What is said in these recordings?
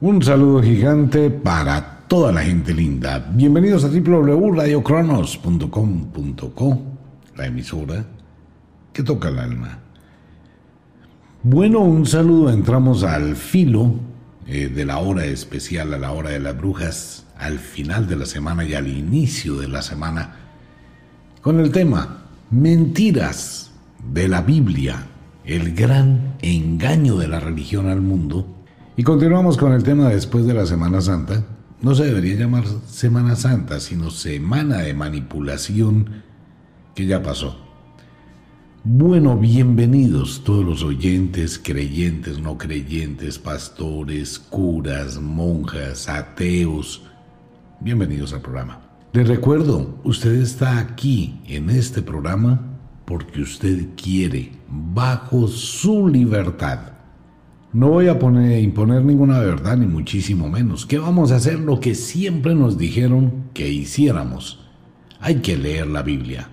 Un saludo gigante para toda la gente linda. Bienvenidos a www.radiocronos.com.co, la emisora que toca el alma. Bueno, un saludo. Entramos al filo eh, de la hora especial, a la hora de las brujas, al final de la semana y al inicio de la semana, con el tema Mentiras de la Biblia, el gran engaño de la religión al mundo y continuamos con el tema después de la Semana Santa. No se debería llamar Semana Santa, sino Semana de Manipulación que ya pasó. Bueno, bienvenidos todos los oyentes, creyentes, no creyentes, pastores, curas, monjas, ateos. Bienvenidos al programa. Les recuerdo, usted está aquí en este programa porque usted quiere, bajo su libertad no voy a poner, imponer ninguna verdad, ni muchísimo menos. ¿Qué vamos a hacer? Lo que siempre nos dijeron que hiciéramos. Hay que leer la Biblia.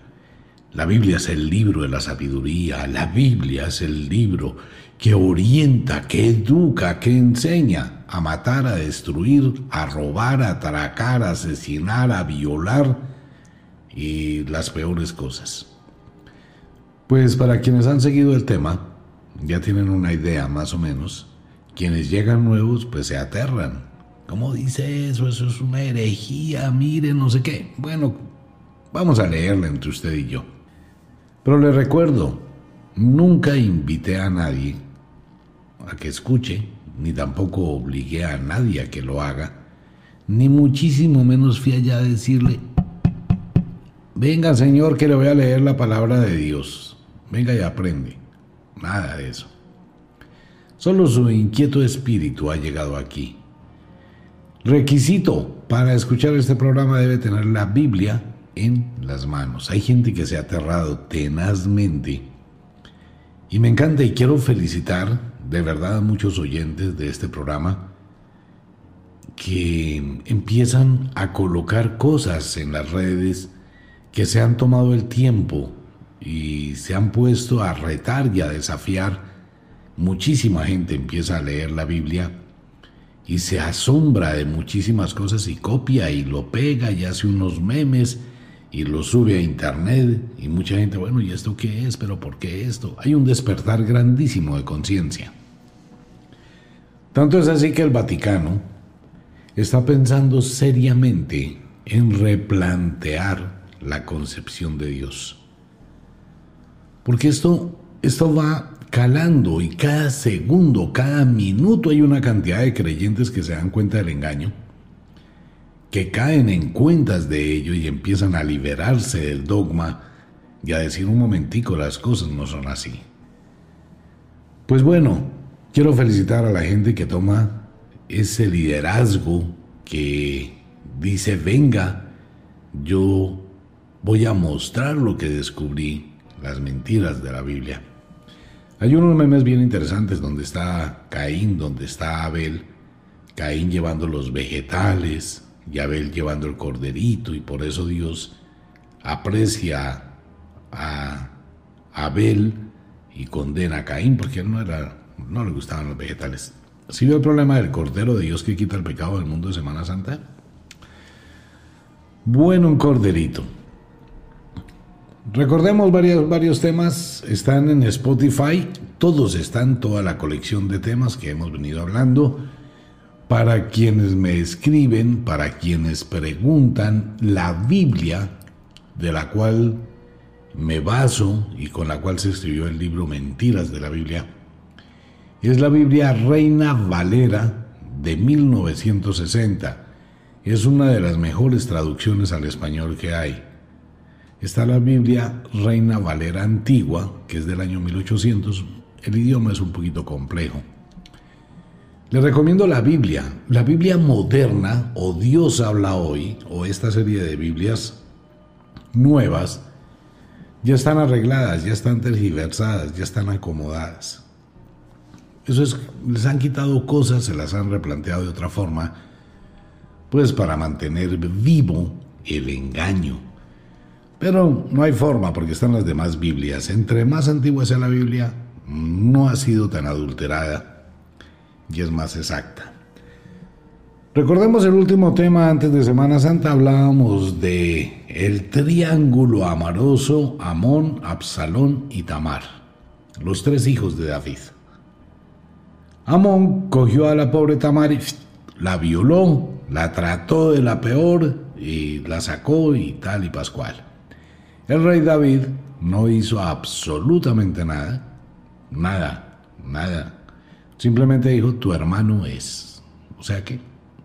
La Biblia es el libro de la sabiduría. La Biblia es el libro que orienta, que educa, que enseña a matar, a destruir, a robar, a atracar, a asesinar, a violar y las peores cosas. Pues para quienes han seguido el tema, ya tienen una idea más o menos. Quienes llegan nuevos pues se aterran. ¿Cómo dice eso? Eso es una herejía, miren, no sé qué. Bueno, vamos a leerla entre usted y yo. Pero le recuerdo, nunca invité a nadie a que escuche, ni tampoco obligué a nadie a que lo haga, ni muchísimo menos fui allá a decirle, venga Señor que le voy a leer la palabra de Dios, venga y aprende. Nada de eso. Solo su inquieto espíritu ha llegado aquí. Requisito para escuchar este programa debe tener la Biblia en las manos. Hay gente que se ha aterrado tenazmente. Y me encanta y quiero felicitar de verdad a muchos oyentes de este programa que empiezan a colocar cosas en las redes que se han tomado el tiempo y se han puesto a retar y a desafiar. Muchísima gente empieza a leer la Biblia y se asombra de muchísimas cosas y copia y lo pega y hace unos memes y lo sube a internet y mucha gente, bueno, ¿y esto qué es? ¿Pero por qué esto? Hay un despertar grandísimo de conciencia. Tanto es así que el Vaticano está pensando seriamente en replantear la concepción de Dios. Porque esto, esto va calando y cada segundo, cada minuto hay una cantidad de creyentes que se dan cuenta del engaño, que caen en cuentas de ello y empiezan a liberarse del dogma y a decir un momentico, las cosas no son así. Pues bueno, quiero felicitar a la gente que toma ese liderazgo que dice, venga, yo voy a mostrar lo que descubrí las mentiras de la Biblia. Hay unos memes bien interesantes donde está Caín, donde está Abel, Caín llevando los vegetales y Abel llevando el corderito y por eso Dios aprecia a Abel y condena a Caín porque no, le gustaban los vegetales. ¿Sí vio el problema del cordero de Dios que quita el pecado del mundo de Semana Santa? Bueno, un corderito. Recordemos varios, varios temas, están en Spotify, todos están, toda la colección de temas que hemos venido hablando. Para quienes me escriben, para quienes preguntan, la Biblia, de la cual me baso y con la cual se escribió el libro Mentiras de la Biblia, es la Biblia Reina Valera de 1960. Es una de las mejores traducciones al español que hay está la Biblia Reina Valera Antigua, que es del año 1800. El idioma es un poquito complejo. Le recomiendo la Biblia, la Biblia moderna, o Dios habla hoy, o esta serie de Biblias nuevas, ya están arregladas, ya están tergiversadas, ya están acomodadas. Eso es, les han quitado cosas, se las han replanteado de otra forma, pues para mantener vivo el engaño pero no hay forma porque están las demás Biblias. Entre más antigua sea la Biblia, no ha sido tan adulterada y es más exacta. Recordemos el último tema antes de Semana Santa, hablábamos de el triángulo amoroso Amón, Absalón y Tamar, los tres hijos de David. Amón cogió a la pobre Tamar y la violó, la trató de la peor y la sacó y tal y pascual. El rey David no hizo absolutamente nada, nada, nada. Simplemente dijo, tu hermano es. O sea que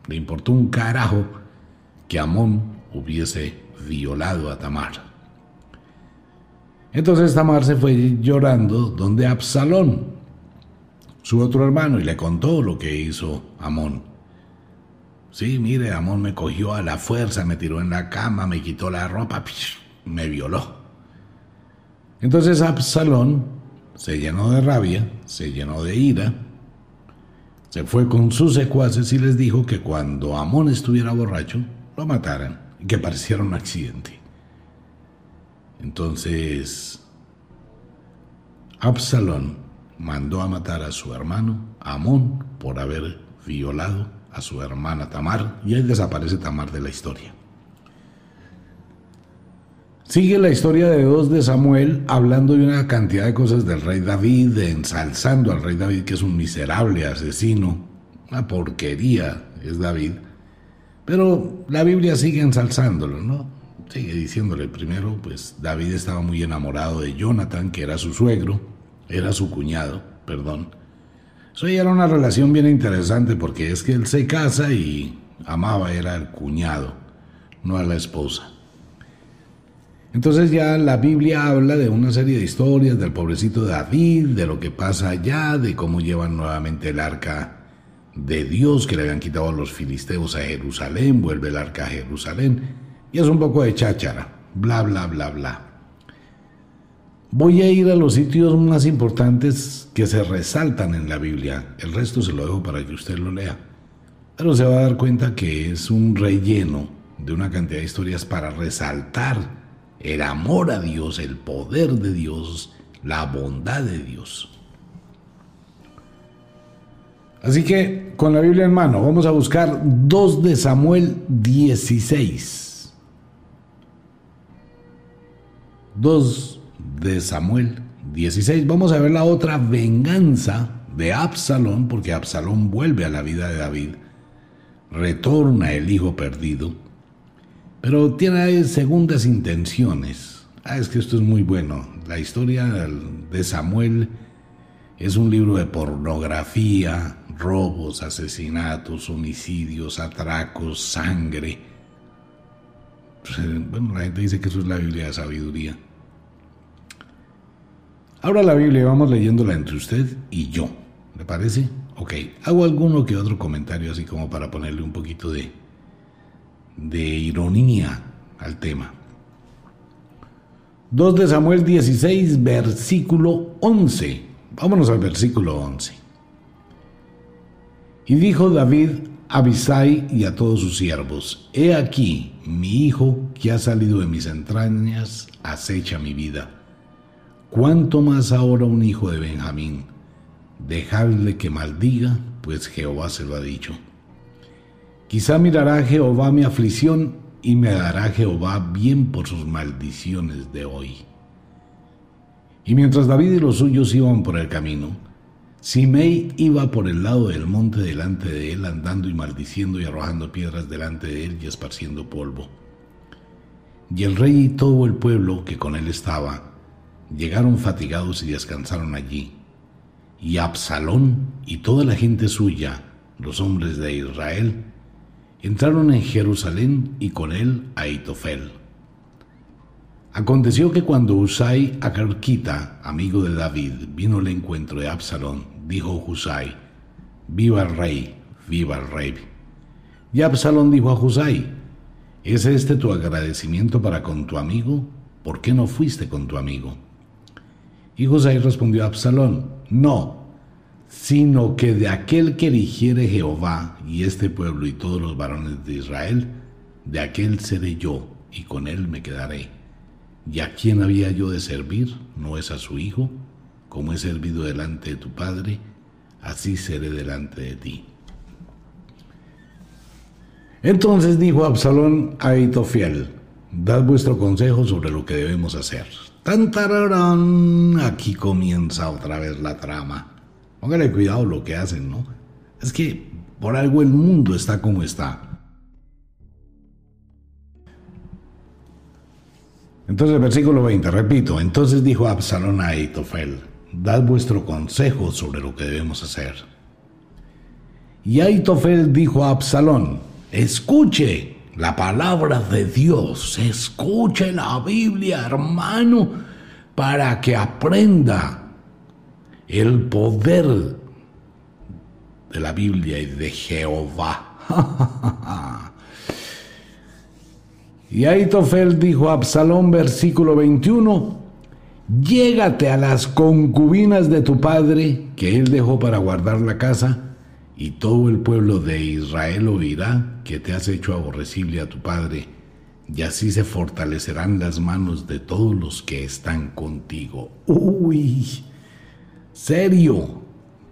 le importó un carajo que Amón hubiese violado a Tamar. Entonces Tamar se fue llorando donde Absalón, su otro hermano, y le contó lo que hizo Amón. Sí, mire, Amón me cogió a la fuerza, me tiró en la cama, me quitó la ropa, me violó. Entonces Absalón se llenó de rabia, se llenó de ira, se fue con sus secuaces y les dijo que cuando Amón estuviera borracho, lo mataran y que pareciera un accidente. Entonces, Absalón mandó a matar a su hermano Amón por haber violado a su hermana Tamar y ahí desaparece Tamar de la historia. Sigue la historia de dos de Samuel hablando de una cantidad de cosas del rey David, ensalzando al rey David que es un miserable asesino, una porquería es David. Pero la Biblia sigue ensalzándolo, ¿no? Sigue diciéndole primero, pues David estaba muy enamorado de Jonathan, que era su suegro, era su cuñado, perdón. Eso ya era una relación bien interesante porque es que él se casa y amaba era al cuñado, no a la esposa. Entonces ya la Biblia habla de una serie de historias del pobrecito David, de lo que pasa allá, de cómo llevan nuevamente el arca de Dios que le habían quitado a los filisteos a Jerusalén, vuelve el arca a Jerusalén, y es un poco de cháchara, bla, bla, bla, bla. Voy a ir a los sitios más importantes que se resaltan en la Biblia, el resto se lo dejo para que usted lo lea, pero se va a dar cuenta que es un relleno de una cantidad de historias para resaltar el amor a Dios, el poder de Dios, la bondad de Dios. Así que con la Biblia en mano vamos a buscar 2 de Samuel 16. 2 de Samuel 16. Vamos a ver la otra venganza de Absalón, porque Absalón vuelve a la vida de David, retorna el hijo perdido pero tiene segundas intenciones. Ah, es que esto es muy bueno. La historia de Samuel es un libro de pornografía, robos, asesinatos, homicidios, atracos, sangre. Pues, eh, bueno, la gente dice que eso es la Biblia de sabiduría. Ahora la Biblia vamos leyéndola entre usted y yo. ¿Le parece? Ok, hago alguno que otro comentario así como para ponerle un poquito de, de ironía al tema. 2 de Samuel 16, versículo 11. Vámonos al versículo 11. Y dijo David a Abisai y a todos sus siervos, He aquí, mi hijo que ha salido de mis entrañas acecha mi vida. ¿Cuánto más ahora un hijo de Benjamín? Dejadle que maldiga, pues Jehová se lo ha dicho. Quizá mirará Jehová mi aflicción y me dará Jehová bien por sus maldiciones de hoy. Y mientras David y los suyos iban por el camino, Simei iba por el lado del monte delante de él, andando y maldiciendo y arrojando piedras delante de él y esparciendo polvo. Y el rey y todo el pueblo que con él estaba llegaron fatigados y descansaron allí. Y Absalón y toda la gente suya, los hombres de Israel, entraron en Jerusalén y con él a Itofel. Aconteció que cuando Usai Acarquita, amigo de David, vino al encuentro de Absalón, dijo Husai, Viva el rey, viva el rey. Y Absalón dijo a Husai, ¿es este tu agradecimiento para con tu amigo? ¿Por qué no fuiste con tu amigo? Y Husai respondió a Absalón, No, sino que de aquel que eligiere Jehová y este pueblo y todos los varones de Israel, de aquel seré yo y con él me quedaré. ¿Y a quién había yo de servir? ¿No es a su hijo? Como he servido delante de tu padre, así seré delante de ti. Entonces dijo Absalón a Aitofiel, dad vuestro consejo sobre lo que debemos hacer. Tantararán, aquí comienza otra vez la trama. Póngale cuidado lo que hacen, ¿no? Es que por algo el mundo está como está. Entonces, versículo 20, repito, entonces dijo Absalón a Aitofel, dad vuestro consejo sobre lo que debemos hacer. Y Aitofel dijo a Absalón, escuche la palabra de Dios, escuche la Biblia, hermano, para que aprenda el poder de la Biblia y de Jehová. y Aitofel dijo a Absalón, versículo 21, llégate a las concubinas de tu padre que él dejó para guardar la casa, y todo el pueblo de Israel oirá que te has hecho aborrecible a tu padre, y así se fortalecerán las manos de todos los que están contigo. Uy, serio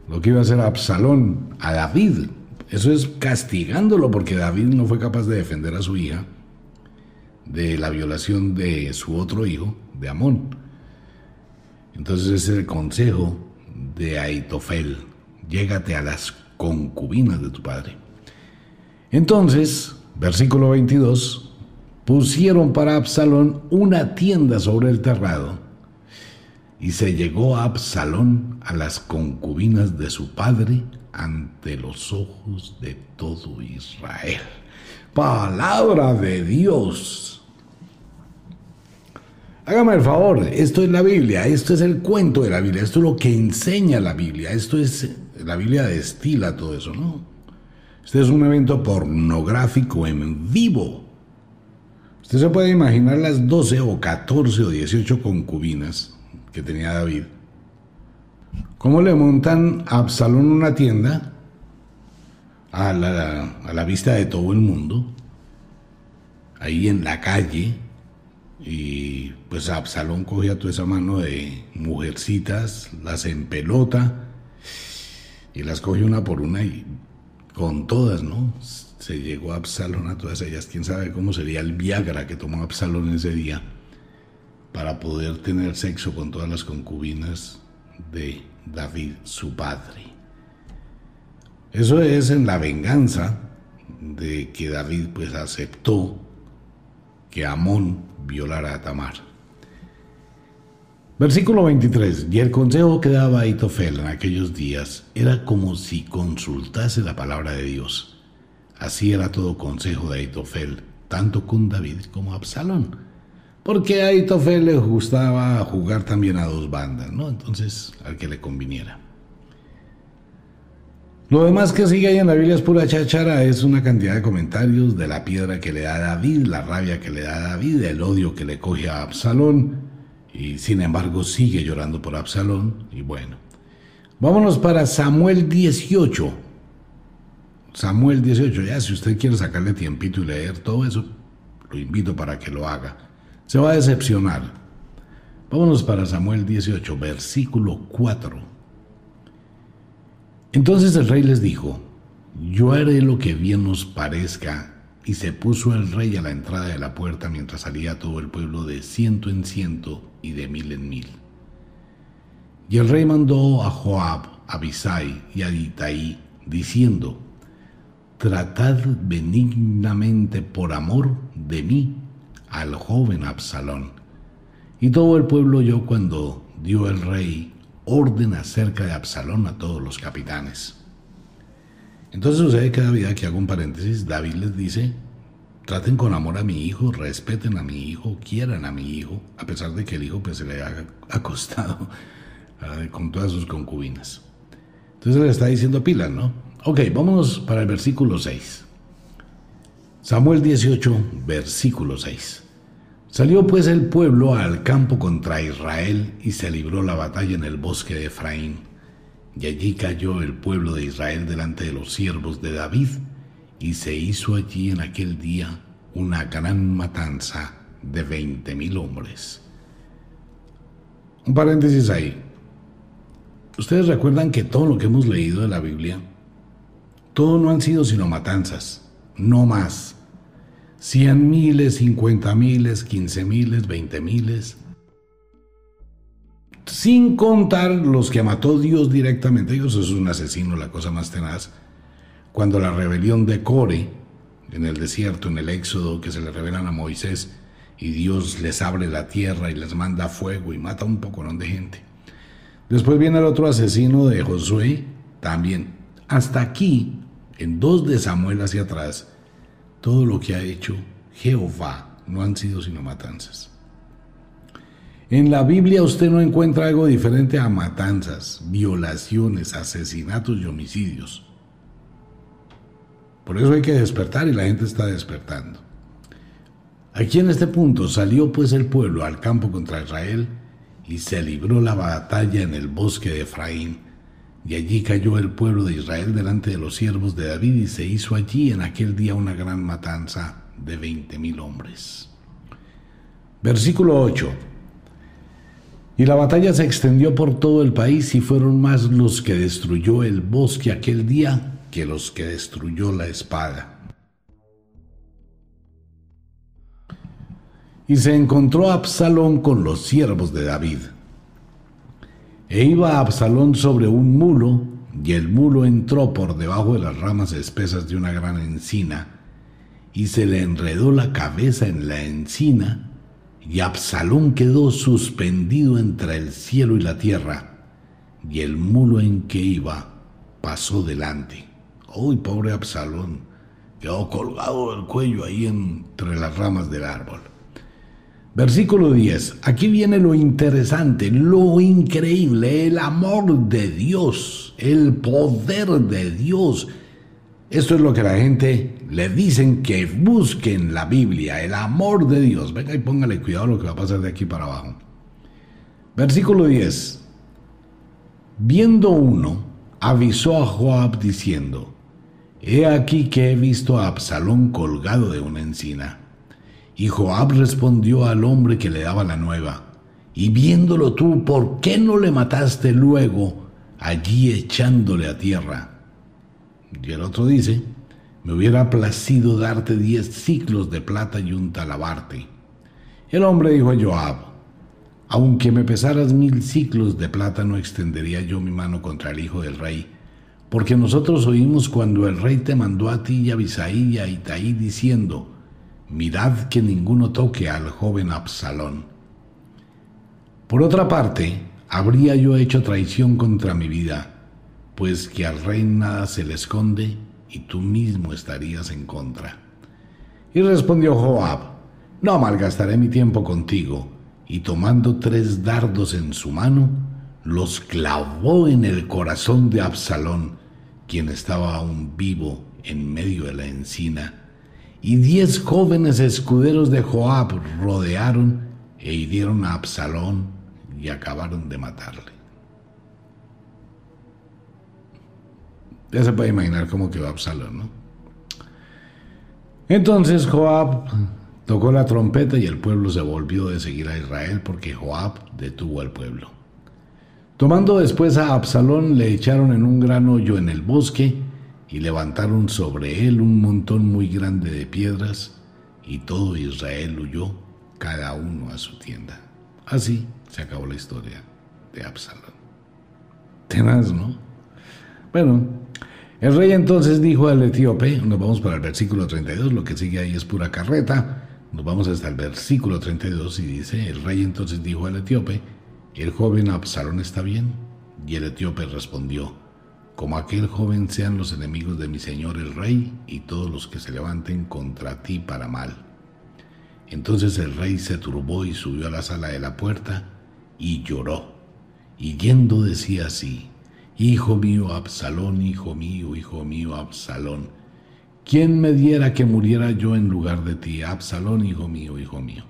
lo que iba a hacer Absalón a David. Eso es castigándolo porque David no fue capaz de defender a su hija de la violación de su otro hijo, de Amón. Entonces ese es el consejo de Aitofel. Llégate a las concubinas de tu padre. Entonces, versículo 22, pusieron para Absalón una tienda sobre el terrado y se llegó a Absalón a las concubinas de su padre ante los ojos de todo Israel. Palabra de Dios. Hágame el favor, esto es la Biblia, esto es el cuento de la Biblia, esto es lo que enseña la Biblia, esto es, la Biblia destila todo eso, ¿no? Este es un evento pornográfico en vivo. Usted se puede imaginar las 12 o 14 o 18 concubinas que tenía David, ¿cómo le montan a Absalón una tienda a la, vista de todo el mundo, ahí en la calle, y pues Absalón cogía toda esa mano de mujercitas, las empelota y las coge una por una y con todas, ¿no? Se llegó a Absalón a todas ellas. Quién sabe cómo sería el Viagra que tomó Absalón ese día para poder tener sexo con todas las concubinas de David, su padre. Eso es en la venganza de que David pues aceptó que Amón violara a Tamar. Versículo 23. Y el consejo que daba Aitofel en aquellos días era como si consultase la palabra de Dios. Así era todo consejo de Aitofel, tanto con David como Absalón porque a Aitofel le gustaba jugar también a dos bandas, ¿no? Entonces, al que le conviniera. Lo demás que sigue ahí en la Biblia es pura chachara, es una cantidad de comentarios de la piedra que le da David, la rabia que le da David, el odio que le coge a Absalón, y sin embargo sigue llorando por Absalón, y bueno. Vámonos para Samuel 18. Samuel 18, ya si usted quiere sacarle tiempito y leer todo eso, lo invito para que lo haga se va a decepcionar. Vámonos para Samuel 18, versículo 4. Entonces el rey les dijo, yo haré lo que bien nos parezca. Y se puso el rey a la entrada de la puerta mientras salía todo el pueblo de ciento en ciento y de mil en mil. Y el rey mandó a Joab, a Abisai y a Itaí, diciendo, Tratad benignamente por amor de mí al joven Absalón. Y todo el pueblo oyó cuando dio el rey orden acerca de Absalón a todos los capitanes. Entonces sucede que David, aquí hago un paréntesis, David les dice, traten con amor a mi hijo, respeten a mi hijo, quieran a mi hijo, a pesar de que el hijo pues, se le ha acostado con todas sus concubinas. Entonces le está diciendo pila, ¿no? Ok, vámonos para el versículo 6. Samuel 18, versículo 6. Salió pues el pueblo al campo contra Israel y se libró la batalla en el bosque de Efraín. Y allí cayó el pueblo de Israel delante de los siervos de David y se hizo allí en aquel día una gran matanza de veinte mil hombres. Un paréntesis ahí. Ustedes recuerdan que todo lo que hemos leído de la Biblia, todo no han sido sino matanzas. no más. Cien miles, cincuenta miles, quince miles, veinte miles. Sin contar los que mató Dios directamente. Dios es un asesino, la cosa más tenaz. Cuando la rebelión de Core, en el desierto, en el éxodo, que se le revelan a Moisés, y Dios les abre la tierra y les manda fuego y mata un poco de gente. Después viene el otro asesino de Josué, también. Hasta aquí, en dos de Samuel hacia atrás, todo lo que ha hecho Jehová no han sido sino matanzas. En la Biblia usted no encuentra algo diferente a matanzas, violaciones, asesinatos y homicidios. Por eso hay que despertar y la gente está despertando. Aquí en este punto salió pues el pueblo al campo contra Israel y se libró la batalla en el bosque de Efraín. Y allí cayó el pueblo de Israel delante de los siervos de David y se hizo allí en aquel día una gran matanza de veinte mil hombres. Versículo 8. Y la batalla se extendió por todo el país y fueron más los que destruyó el bosque aquel día que los que destruyó la espada. Y se encontró Absalón con los siervos de David. E iba Absalón sobre un mulo, y el mulo entró por debajo de las ramas espesas de una gran encina, y se le enredó la cabeza en la encina, y Absalón quedó suspendido entre el cielo y la tierra, y el mulo en que iba pasó delante. ¡Uy, pobre Absalón! Quedó colgado del cuello ahí entre las ramas del árbol. Versículo 10. Aquí viene lo interesante, lo increíble, el amor de Dios, el poder de Dios. Esto es lo que la gente le dicen que busque en la Biblia, el amor de Dios. Venga y póngale cuidado lo que va a pasar de aquí para abajo. Versículo 10. Viendo uno, avisó a Joab diciendo, He aquí que he visto a Absalón colgado de una encina. Y Joab respondió al hombre que le daba la nueva, y viéndolo tú, ¿por qué no le mataste luego allí echándole a tierra? Y el otro dice, me hubiera placido darte diez ciclos de plata y un talabarte. El hombre dijo a Joab, aunque me pesaras mil ciclos de plata no extendería yo mi mano contra el hijo del rey, porque nosotros oímos cuando el rey te mandó a ti y a Bisaí y a Itaí diciendo, mirad que ninguno toque al joven Absalón. Por otra parte, habría yo hecho traición contra mi vida, pues que al rey nada se le esconde y tú mismo estarías en contra. Y respondió Joab, no malgastaré mi tiempo contigo, y tomando tres dardos en su mano, los clavó en el corazón de Absalón, quien estaba aún vivo en medio de la encina y diez jóvenes escuderos de Joab rodearon e hirieron a Absalón y acabaron de matarle. Ya se puede imaginar cómo quedó Absalón, ¿no? Entonces Joab tocó la trompeta y el pueblo se volvió de seguir a Israel porque Joab detuvo al pueblo. Tomando después a Absalón le echaron en un gran hoyo en el bosque y levantaron sobre él un montón muy grande de piedras, y todo Israel huyó, cada uno a su tienda. Así se acabó la historia de Absalón. Tenaz, ¿no? Bueno, el rey entonces dijo al etíope, nos vamos para el versículo 32, lo que sigue ahí es pura carreta, nos vamos hasta el versículo 32 y dice, el rey entonces dijo al etíope, el joven Absalón está bien, y el etíope respondió, como aquel joven sean los enemigos de mi señor el rey y todos los que se levanten contra ti para mal. Entonces el rey se turbó y subió a la sala de la puerta y lloró. Y yendo decía así, Hijo mío Absalón, hijo mío, hijo mío Absalón, ¿quién me diera que muriera yo en lugar de ti? Absalón, hijo mío, hijo mío.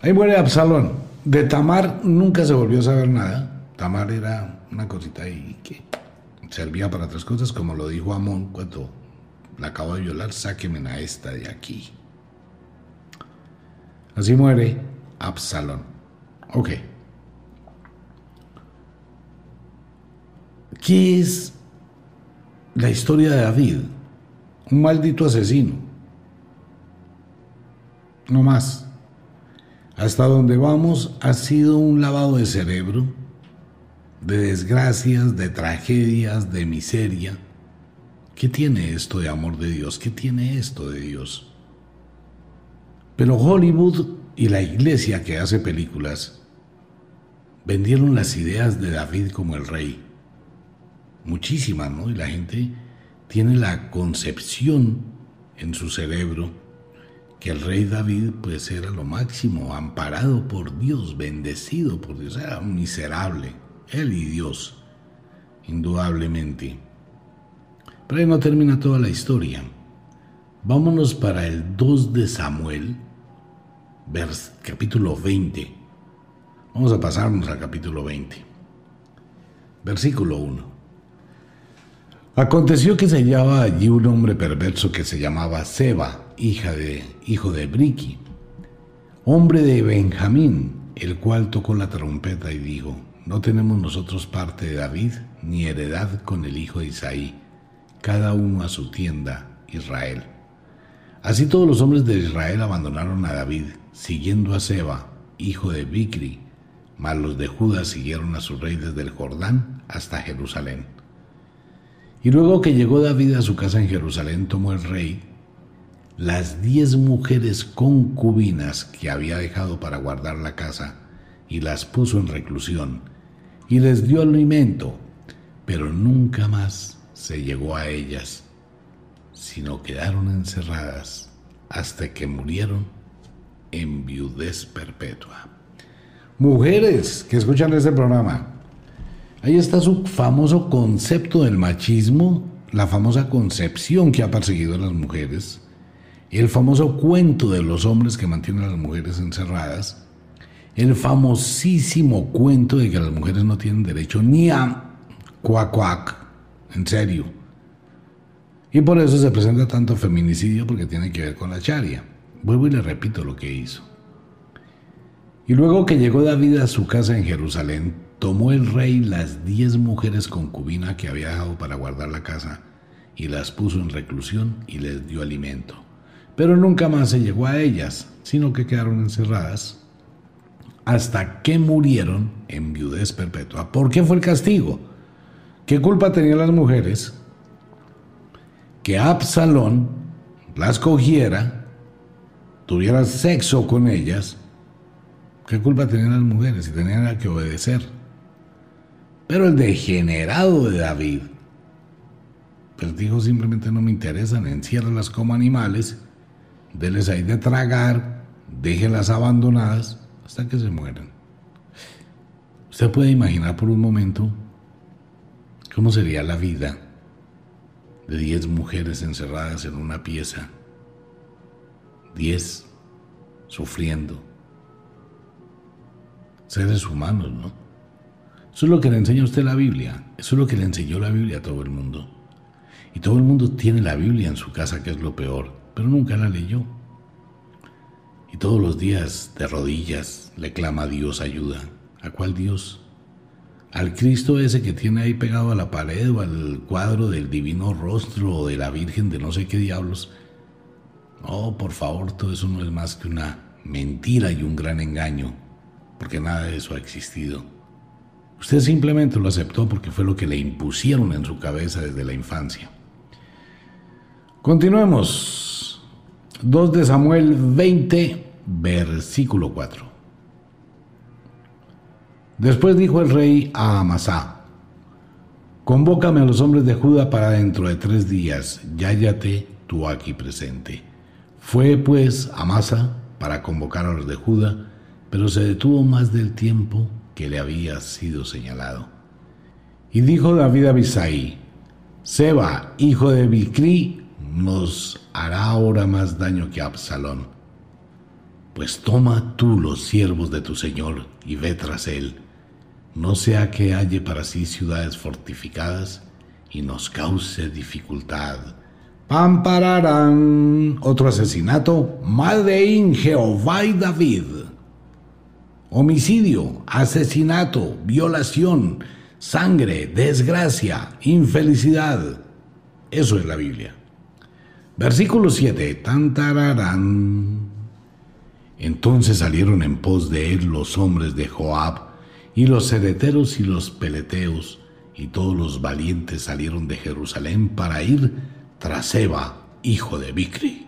Ahí muere Absalón. De Tamar nunca se volvió a saber nada. Tamar era una cosita ahí que servía para otras cosas, como lo dijo Amón cuando la acabo de violar, sáquenme a esta de aquí. Así muere Absalón. Ok. ¿Qué es la historia de David? un maldito asesino. No más. Hasta donde vamos ha sido un lavado de cerebro, de desgracias, de tragedias, de miseria. ¿Qué tiene esto de amor de Dios? ¿Qué tiene esto de Dios? Pero Hollywood y la iglesia que hace películas vendieron las ideas de David como el rey. Muchísimas, ¿no? Y la gente tiene la concepción en su cerebro que el rey David pues era lo máximo, amparado por Dios, bendecido por Dios, era un miserable, él y Dios, indudablemente. Pero ahí no termina toda la historia. Vámonos para el 2 de Samuel, capítulo 20. Vamos a pasarnos al capítulo 20. Versículo 1. Aconteció que se hallaba allí un hombre perverso que se llamaba Seba, hija de, hijo de Briki, hombre de Benjamín, el cual tocó la trompeta y dijo, no tenemos nosotros parte de David ni heredad con el hijo de Isaí, cada uno a su tienda, Israel. Así todos los hombres de Israel abandonaron a David, siguiendo a Seba, hijo de Bicri, mas los de Judá siguieron a su rey desde el Jordán hasta Jerusalén. Y luego que llegó David a su casa en Jerusalén, tomó el rey las diez mujeres concubinas que había dejado para guardar la casa y las puso en reclusión y les dio alimento, pero nunca más se llegó a ellas, sino quedaron encerradas hasta que murieron en viudez perpetua. Mujeres que escuchan este programa, Ahí está su famoso concepto del machismo, la famosa concepción que ha perseguido a las mujeres, el famoso cuento de los hombres que mantienen a las mujeres encerradas, el famosísimo cuento de que las mujeres no tienen derecho ni a cuac cuac, en serio. Y por eso se presenta tanto feminicidio porque tiene que ver con la charia. Vuelvo y le repito lo que hizo. Y luego que llegó David a su casa en Jerusalén, tomó el rey las diez mujeres concubinas que había dejado para guardar la casa y las puso en reclusión y les dio alimento. Pero nunca más se llegó a ellas, sino que quedaron encerradas hasta que murieron en viudez perpetua. ¿Por qué fue el castigo? ¿Qué culpa tenían las mujeres? Que Absalón las cogiera, tuviera sexo con ellas. ¿Qué culpa tenían las mujeres si tenían que obedecer? Pero el degenerado de David, pues dijo simplemente no me interesan, enciérralas como animales, déles ahí de tragar, déjenlas abandonadas hasta que se mueran. Usted puede imaginar por un momento cómo sería la vida de diez mujeres encerradas en una pieza, diez sufriendo, seres humanos, ¿no? Eso es lo que le enseña a usted la Biblia. Eso es lo que le enseñó la Biblia a todo el mundo. Y todo el mundo tiene la Biblia en su casa, que es lo peor, pero nunca la leyó. Y todos los días de rodillas le clama a Dios ayuda. ¿A cuál Dios? Al Cristo ese que tiene ahí pegado a la pared o al cuadro del divino rostro o de la Virgen de no sé qué diablos. Oh, por favor, todo eso no es más que una mentira y un gran engaño, porque nada de eso ha existido. Usted simplemente lo aceptó porque fue lo que le impusieron en su cabeza desde la infancia. Continuemos. 2 de Samuel 20, versículo 4. Después dijo el rey a Amasá, convócame a los hombres de Judá para dentro de tres días, yáyate tú aquí presente. Fue pues Amasa para convocar a los de Judá, pero se detuvo más del tiempo que le había sido señalado. Y dijo David a Bisaí, Seba, hijo de Bicri, nos hará ahora más daño que Absalón. Pues toma tú los siervos de tu señor y ve tras él, no sea que halle para sí ciudades fortificadas y nos cause dificultad. Pampararán otro asesinato, Maldeín Jehová y David homicidio, asesinato, violación, sangre, desgracia, infelicidad. Eso es la Biblia. Versículo 7. Tantararán. Entonces salieron en pos de él los hombres de Joab, y los cereteros y los peleteos, y todos los valientes salieron de Jerusalén para ir tras Eva, hijo de Bicri.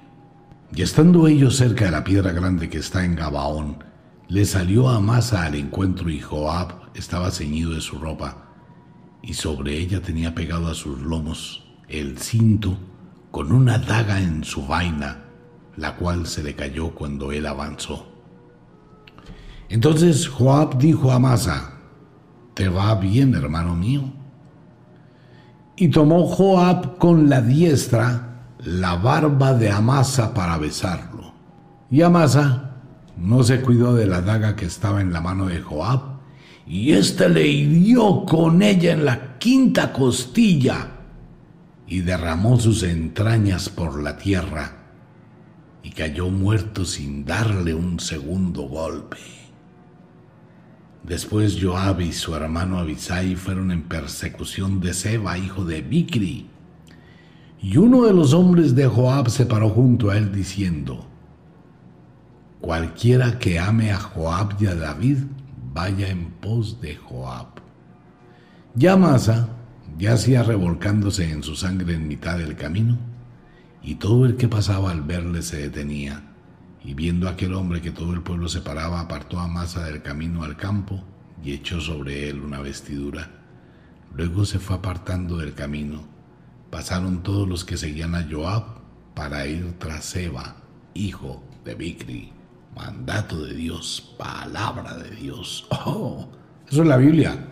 Y estando ellos cerca de la piedra grande que está en Gabaón, le salió Amasa al encuentro y Joab estaba ceñido de su ropa, y sobre ella tenía pegado a sus lomos el cinto con una daga en su vaina, la cual se le cayó cuando él avanzó. Entonces Joab dijo a Amasa, ¿te va bien, hermano mío? Y tomó Joab con la diestra la barba de Amasa para besarlo. Y Amasa no se cuidó de la daga que estaba en la mano de Joab, y éste le hirió con ella en la quinta costilla, y derramó sus entrañas por la tierra, y cayó muerto sin darle un segundo golpe. Después Joab y su hermano Abisai fueron en persecución de Seba, hijo de Bicri. Y uno de los hombres de Joab se paró junto a él diciendo, Cualquiera que ame a Joab y a David, vaya en pos de Joab. Ya Masa yacía revolcándose en su sangre en mitad del camino, y todo el que pasaba al verle se detenía y viendo aquel hombre que todo el pueblo se paraba, apartó a Masa del camino al campo y echó sobre él una vestidura. Luego se fue apartando del camino. Pasaron todos los que seguían a Joab para ir tras Eva, hijo de Bicri. Mandato de Dios, palabra de Dios. Oh, eso es la Biblia.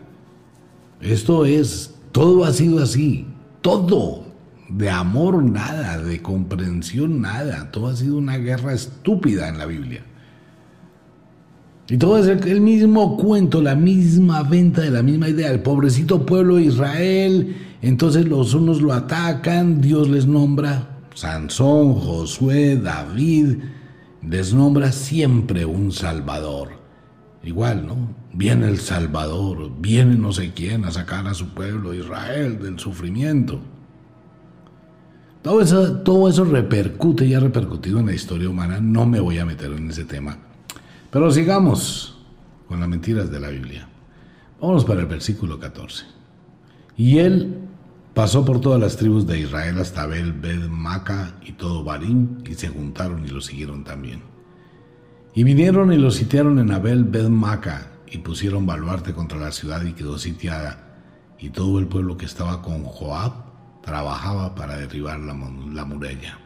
Esto es, todo ha sido así. Todo, de amor nada, de comprensión nada. Todo ha sido una guerra estúpida en la Biblia. Y todo es el, mismo cuento, la misma venta de la misma idea. El pobrecito pueblo de Israel, entonces los unos lo atacan, Dios les nombra Sansón, Josué, David, les nombra siempre un Salvador. Igual, ¿no? Viene el Salvador, viene no sé quién a sacar a su pueblo Israel del sufrimiento. Todo eso, todo eso repercute y ha repercutido en la historia humana. No me voy a meter en ese tema. Pero sigamos con las mentiras de la Biblia. Vamos para el versículo 14. Y él pasó por todas las tribus de Israel hasta Abel, Bed, Maca y todo Barim, y se juntaron y lo siguieron también. Y vinieron y lo sitiaron en Abel, Bed, Maca, y pusieron baluarte contra la ciudad y quedó sitiada, y todo el pueblo que estaba con Joab trabajaba para derribar la, muralla.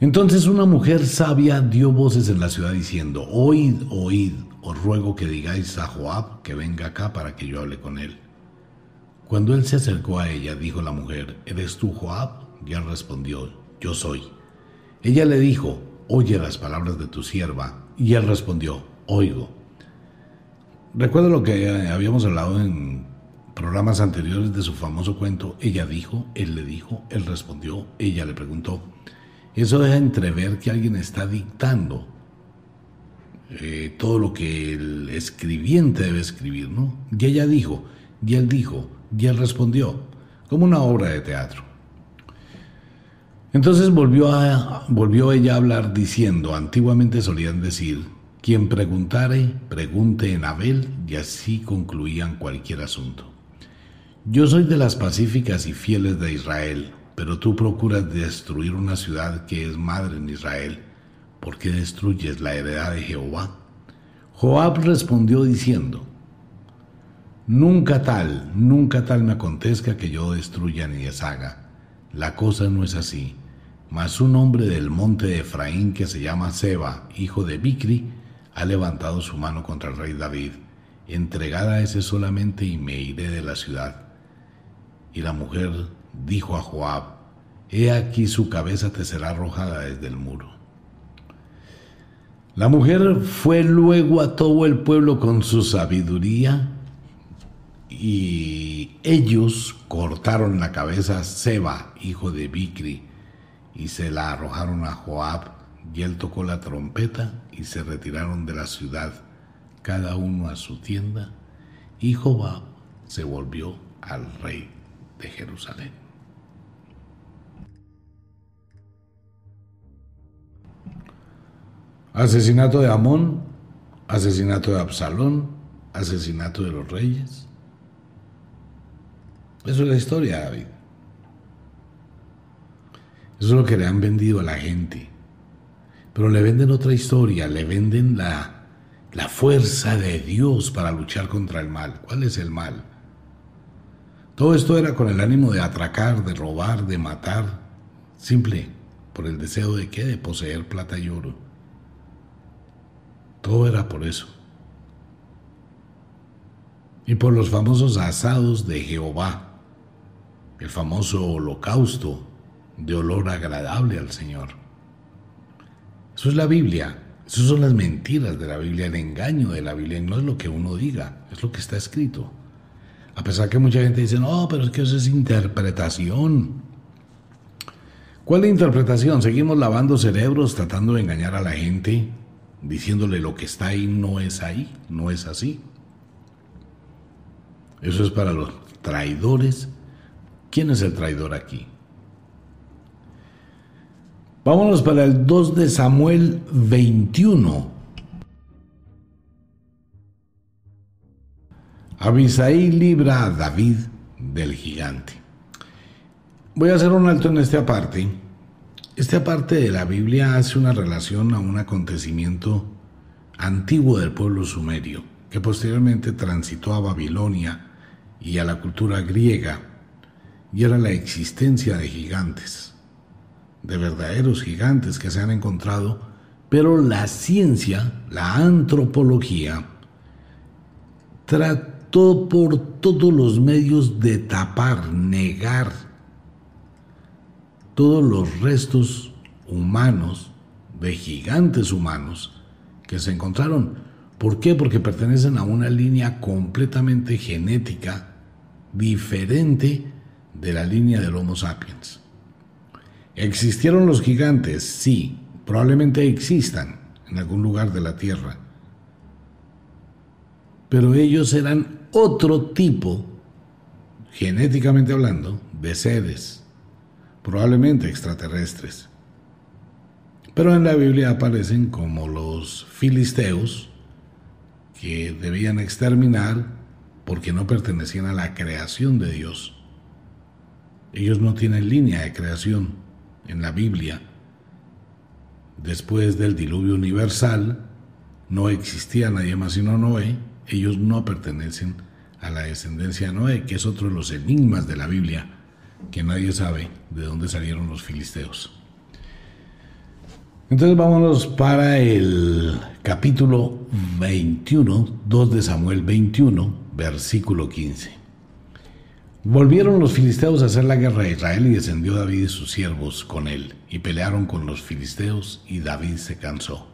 Entonces una mujer sabia dio voces en la ciudad diciendo, Oíd, oíd, os ruego que digáis a Joab que venga acá para que yo hable con él. Cuando él se acercó a ella, dijo la mujer, ¿eres tú Joab? Y él respondió, yo soy. Ella le dijo, oye las palabras de tu sierva. Y él respondió, oigo. Recuerda lo que habíamos hablado en programas anteriores de su famoso cuento, ella dijo, él le dijo, él respondió, ella le preguntó. Eso deja entrever que alguien está dictando eh, todo lo que el escribiente debe escribir, ¿no? Y ella dijo, y él dijo, y él respondió, como una obra de teatro. Entonces volvió, a, volvió ella a hablar diciendo, antiguamente solían decir, quien preguntare, pregunte en Abel, y así concluían cualquier asunto. Yo soy de las pacíficas y fieles de Israel, pero tú procuras destruir una ciudad que es madre en Israel. ¿Por qué destruyes la heredad de Jehová? Joab respondió diciendo, Nunca tal, nunca tal me acontezca que yo destruya ni deshaga. La cosa no es así. Mas un hombre del monte de Efraín que se llama Seba, hijo de Bicri, ha levantado su mano contra el rey David. Entregada a ese solamente y me iré de la ciudad. Y la mujer dijo a Joab, He aquí su cabeza te será arrojada desde el muro. La mujer fue luego a todo el pueblo con su sabiduría y ellos cortaron la cabeza a Seba, hijo de Bicri, y se la arrojaron a Joab, y él tocó la trompeta y se retiraron de la ciudad, cada uno a su tienda, y Jobab se volvió al rey de Jerusalén. Asesinato de Amón, asesinato de Absalón, asesinato de los reyes. Eso es la historia, David. Eso es lo que le han vendido a la gente. Pero le venden otra historia, le venden la, la fuerza de Dios para luchar contra el mal. ¿Cuál es el mal? Todo esto era con el ánimo de atracar, de robar, de matar, simple, por el deseo de qué? De poseer plata y oro. Todo era por eso. Y por los famosos asados de Jehová, el famoso holocausto de olor agradable al Señor. Eso es la Biblia, esas son las mentiras de la Biblia, el engaño de la Biblia, no es lo que uno diga, es lo que está escrito. A pesar que mucha gente dice, no, pero es que eso es interpretación. ¿Cuál es interpretación? Seguimos lavando cerebros tratando de engañar a la gente, diciéndole lo que está ahí no es ahí, no es así. Eso es para los traidores. ¿Quién es el traidor aquí? Vámonos para el 2 de Samuel 21. Abisaí libra a David del gigante. Voy a hacer un alto en esta parte. Esta parte de la Biblia hace una relación a un acontecimiento antiguo del pueblo sumerio, que posteriormente transitó a Babilonia y a la cultura griega, y era la existencia de gigantes de verdaderos gigantes que se han encontrado, pero la ciencia, la antropología, trató por todos los medios de tapar, negar todos los restos humanos, de gigantes humanos, que se encontraron. ¿Por qué? Porque pertenecen a una línea completamente genética diferente de la línea del Homo sapiens. ¿Existieron los gigantes? Sí, probablemente existan en algún lugar de la Tierra. Pero ellos eran otro tipo, genéticamente hablando, de seres, probablemente extraterrestres. Pero en la Biblia aparecen como los filisteos, que debían exterminar porque no pertenecían a la creación de Dios. Ellos no tienen línea de creación en la Biblia. Después del diluvio universal, no existía nadie más sino Noé. Ellos no pertenecen a la descendencia de Noé, que es otro de los enigmas de la Biblia, que nadie sabe de dónde salieron los filisteos. Entonces vámonos para el capítulo 21, 2 de Samuel 21, versículo 15. Volvieron los filisteos a hacer la guerra a Israel y descendió David y sus siervos con él, y pelearon con los filisteos, y David se cansó.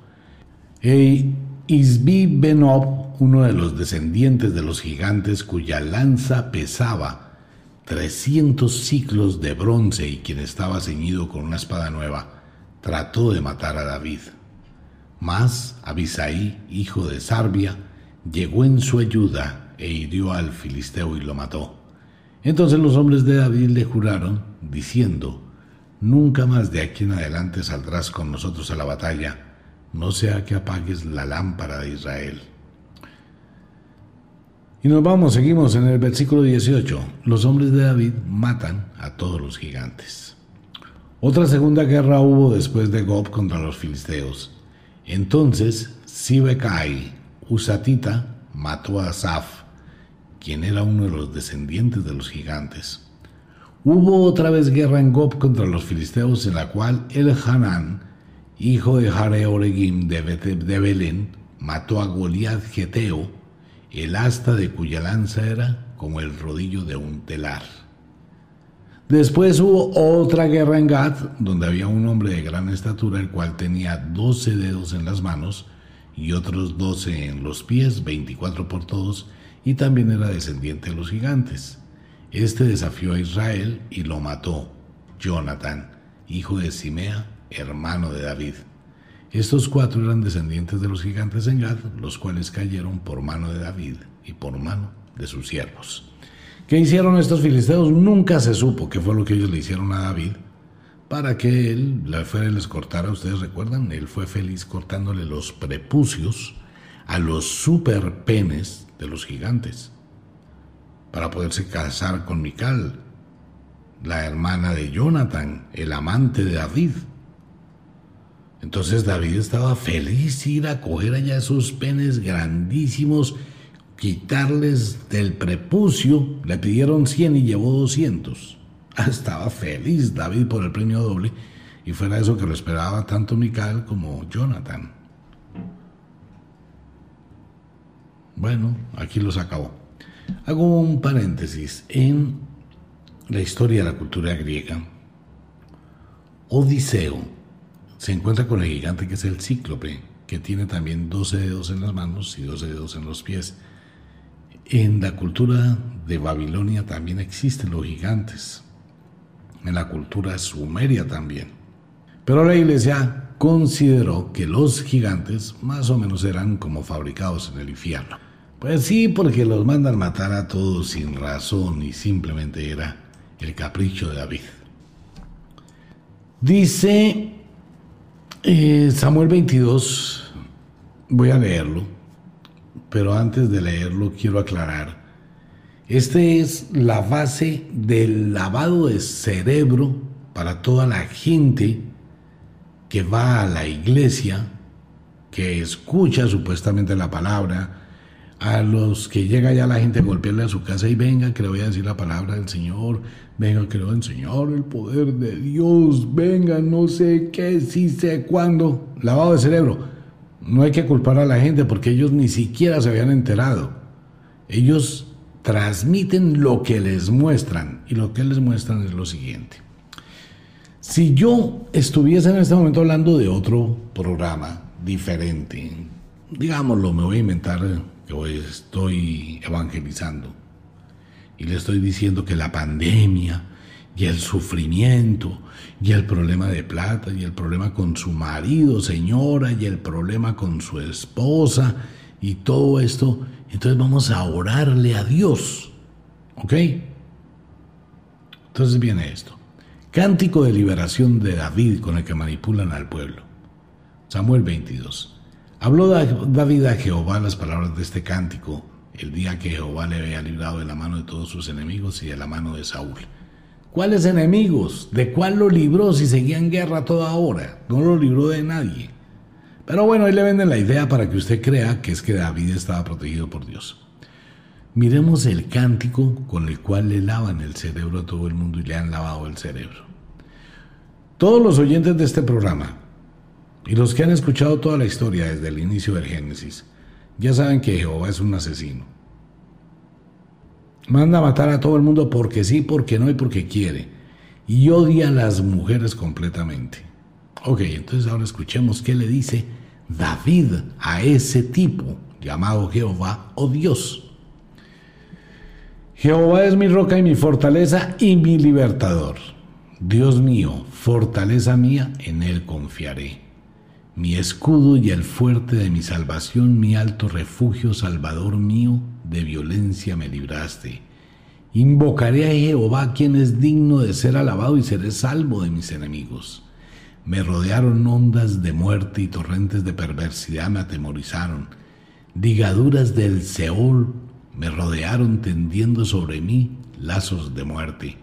E Isbi Benob, uno de los descendientes de los gigantes, cuya lanza pesaba trescientos ciclos de bronce y quien estaba ceñido con una espada nueva, trató de matar a David. Mas Abisaí, hijo de Sarbia, llegó en su ayuda e hirió al filisteo y lo mató. Entonces los hombres de David le juraron, diciendo, Nunca más de aquí en adelante saldrás con nosotros a la batalla, no sea que apagues la lámpara de Israel. Y nos vamos, seguimos en el versículo 18. Los hombres de David matan a todos los gigantes. Otra segunda guerra hubo después de Gob contra los filisteos. Entonces Sibekai, Usatita, mató a Asaf, quien era uno de los descendientes de los gigantes. Hubo otra vez guerra en Gob contra los filisteos, en la cual el Hanán, hijo de Jareoregim de, de Belén, mató a Goliat Geteo, el asta de cuya lanza era como el rodillo de un telar. Después hubo otra guerra en Gad, donde había un hombre de gran estatura, el cual tenía doce dedos en las manos y otros doce en los pies, veinticuatro por todos, y también era descendiente de los gigantes. Este desafió a Israel y lo mató, Jonathan, hijo de Simea, hermano de David. Estos cuatro eran descendientes de los gigantes en Gad, los cuales cayeron por mano de David y por mano de sus siervos. ¿Qué hicieron estos filisteos? Nunca se supo qué fue lo que ellos le hicieron a David, para que él la fuera y les cortara, ustedes recuerdan, él fue feliz cortándole los prepucios a los superpenes de los gigantes para poderse casar con Mical, la hermana de Jonathan, el amante de David. Entonces David estaba feliz ir a coger allá esos penes grandísimos, quitarles del prepucio, le pidieron 100 y llevó 200. Estaba feliz David por el premio doble y fuera eso que lo esperaba tanto Mical como Jonathan. Bueno, aquí los acabó. Hago un paréntesis. En la historia de la cultura griega, Odiseo se encuentra con el gigante que es el cíclope, que tiene también 12 dedos en las manos y 12 dedos en los pies. En la cultura de Babilonia también existen los gigantes. En la cultura sumeria también. Pero la iglesia consideró que los gigantes más o menos eran como fabricados en el infierno. Pues sí, porque los mandan matar a todos sin razón y simplemente era el capricho de David. Dice eh, Samuel 22, voy a leerlo, pero antes de leerlo quiero aclarar, esta es la base del lavado de cerebro para toda la gente que va a la iglesia, que escucha supuestamente la palabra, a los que llega ya la gente a golpearle a su casa y venga que le voy a decir la palabra del Señor, venga que le voy a enseñar el poder de Dios, venga no sé qué, si sé cuándo, lavado de cerebro. No hay que culpar a la gente porque ellos ni siquiera se habían enterado. Ellos transmiten lo que les muestran y lo que les muestran es lo siguiente. Si yo estuviese en este momento hablando de otro programa diferente, digámoslo, me voy a inventar yo estoy evangelizando y le estoy diciendo que la pandemia y el sufrimiento y el problema de plata y el problema con su marido, señora, y el problema con su esposa y todo esto, entonces vamos a orarle a Dios. ¿Ok? Entonces viene esto. Cántico de liberación de David con el que manipulan al pueblo. Samuel 22. Habló David a Jehová las palabras de este cántico el día que Jehová le había librado de la mano de todos sus enemigos y de la mano de Saúl. ¿Cuáles enemigos? ¿De cuál lo libró si seguía en guerra toda hora? No lo libró de nadie. Pero bueno, ahí le venden la idea para que usted crea que es que David estaba protegido por Dios. Miremos el cántico con el cual le lavan el cerebro a todo el mundo y le han lavado el cerebro. Todos los oyentes de este programa, y los que han escuchado toda la historia desde el inicio del Génesis, ya saben que Jehová es un asesino. Manda a matar a todo el mundo porque sí, porque no y porque quiere. Y odia a las mujeres completamente. Ok, entonces ahora escuchemos qué le dice David a ese tipo llamado Jehová o Dios. Jehová es mi roca y mi fortaleza y mi libertador. Dios mío, fortaleza mía, en él confiaré mi escudo y el fuerte de mi salvación, mi alto refugio, Salvador mío, de violencia me libraste. Invocaré a Jehová, quien es digno de ser alabado, y seré salvo de mis enemigos. Me rodearon ondas de muerte y torrentes de perversidad me atemorizaron. Ligaduras del Seol me rodearon tendiendo sobre mí lazos de muerte.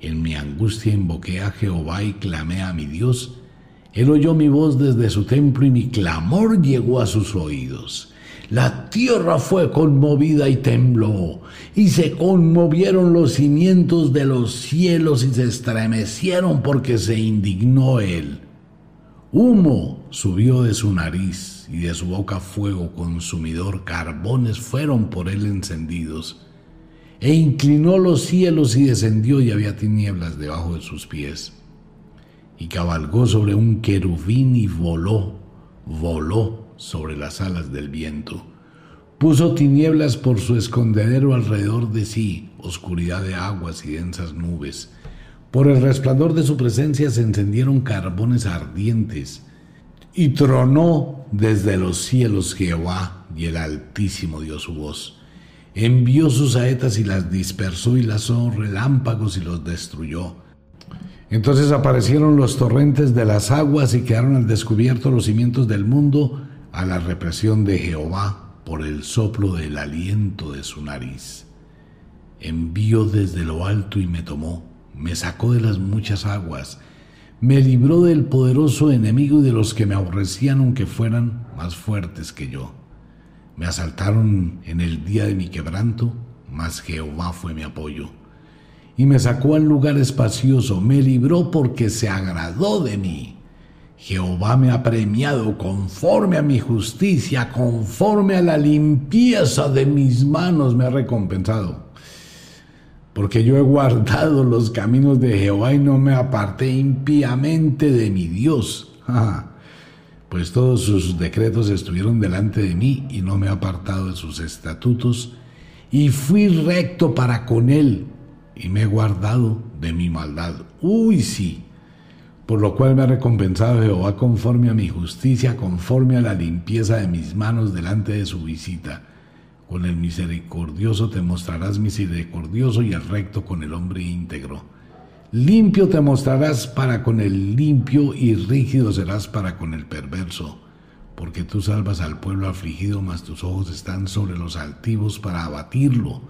En mi angustia invoqué a Jehová y clamé a mi Dios, él oyó mi voz desde su templo y mi clamor llegó a sus oídos. La tierra fue conmovida y tembló, y se conmovieron los cimientos de los cielos y se estremecieron porque se indignó él. Humo subió de su nariz y de su boca fuego consumidor, carbones fueron por él encendidos. E inclinó los cielos y descendió y había tinieblas debajo de sus pies y cabalgó sobre un querubín y voló, voló sobre las alas del viento. Puso tinieblas por su escondedero alrededor de sí, oscuridad de aguas y densas nubes. Por el resplandor de su presencia se encendieron carbones ardientes, y tronó desde los cielos Jehová, y el Altísimo dio su voz. Envió sus saetas y las dispersó y lanzó relámpagos y los destruyó Entonces aparecieron los torrentes de las aguas y quedaron al descubierto los cimientos del mundo a la represión de Jehová por el soplo del aliento de su nariz. Envió desde lo alto y me tomó, me sacó de las muchas aguas, me libró del poderoso enemigo y de los que me aborrecían aunque fueran más fuertes que yo. Me asaltaron en el día de mi quebranto, mas Jehová fue mi apoyo y me sacó al lugar espacioso, me libró porque se agradó de mí. Jehová me ha premiado conforme a mi justicia, conforme a la limpieza de mis manos me ha recompensado. Porque yo he guardado los caminos de Jehová y no me aparté impíamente de mi Dios. pues todos sus decretos estuvieron delante de mí y no me he apartado de sus estatutos y fui recto para con él y me he guardado de mi maldad. Uy, sí. Por lo cual me ha recompensado Jehová conforme a mi justicia, conforme a la limpieza de mis manos delante de su visita. Con el misericordioso te mostrarás misericordioso y el recto con el hombre íntegro. Limpio te mostrarás para con el limpio y rígido serás para con el perverso. Porque tú salvas al pueblo afligido, mas tus ojos están sobre los altivos para abatirlo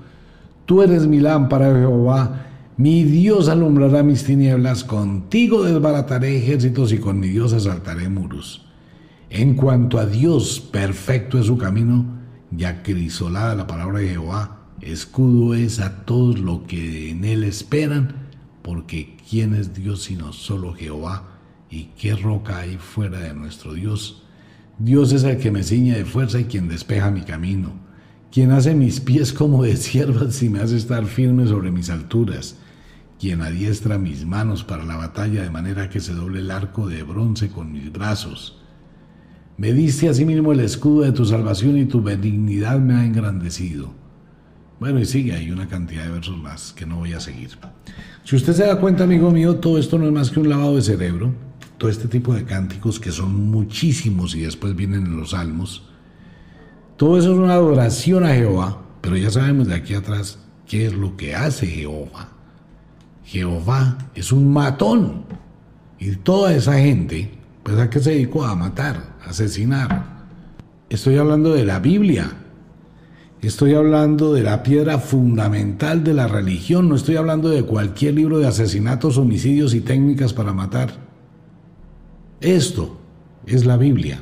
Tú eres mi lámpara, Jehová. Mi Dios alumbrará mis tinieblas. Contigo desbarataré ejércitos y con mi Dios asaltaré muros. En cuanto a Dios, perfecto es su camino, ya crisolada la palabra de Jehová, escudo es a todos los que en él esperan, porque ¿quién es Dios sino solo Jehová? ¿Y qué roca hay fuera de nuestro Dios? Dios es el que me ciña de fuerza y quien despeja mi camino quien hace mis pies como de siervas y me hace estar firme sobre mis alturas, quien adiestra mis manos para la batalla de manera que se doble el arco de bronce con mis brazos. Me diste asimismo el escudo de tu salvación y tu benignidad me ha engrandecido. Bueno, y sigue, hay una cantidad de versos más que no voy a seguir. Si usted se da cuenta, amigo mío, todo esto no es más que un lavado de cerebro. Todo este tipo de cánticos que son muchísimos y después vienen en los salmos todo eso es una adoración a Jehová, pero ya sabemos de aquí atrás qué es lo que hace Jehová. Jehová es un matón. Y toda esa gente, pues a qué se dedicó a matar, a asesinar. Estoy hablando de la Biblia. Estoy hablando de la piedra fundamental de la religión. No estoy hablando de cualquier libro de asesinatos, homicidios y técnicas para matar. Esto es la Biblia.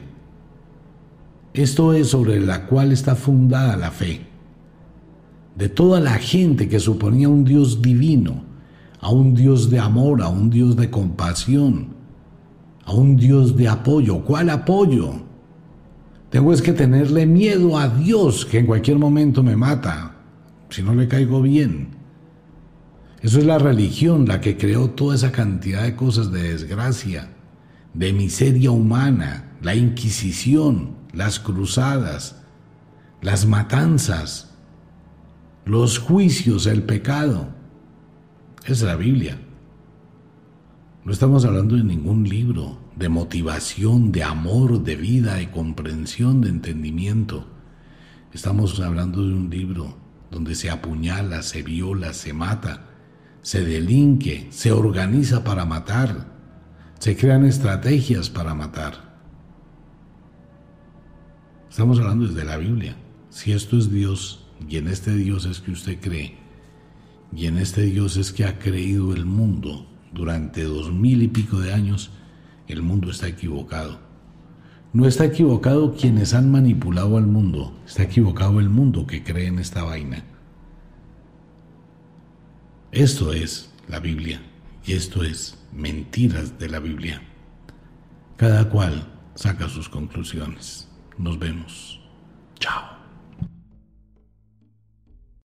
Esto es sobre la cual está fundada la fe. De toda la gente que suponía un Dios divino, a un Dios de amor, a un Dios de compasión, a un Dios de apoyo. ¿Cuál apoyo? Tengo es que tenerle miedo a Dios que en cualquier momento me mata, si no le caigo bien. Eso es la religión la que creó toda esa cantidad de cosas de desgracia, de miseria humana, la Inquisición, las cruzadas, las matanzas, los juicios, el pecado. Es la Biblia. No estamos hablando de ningún libro de motivación, de amor, de vida, de comprensión, de entendimiento. Estamos hablando de un libro donde se apuñala, se viola, se mata, se delinque, se organiza para matar, se crean estrategias para matar. Estamos hablando desde la Biblia. Si esto es Dios, y en este Dios es que usted cree, y en este Dios es que ha creído el mundo durante dos mil y pico de años, el mundo está equivocado. No está equivocado quienes han manipulado al mundo, está equivocado el mundo que cree en esta vaina. Esto es la Biblia y esto es mentiras de la Biblia. Cada cual saca sus conclusiones. Nos vemos. Chao.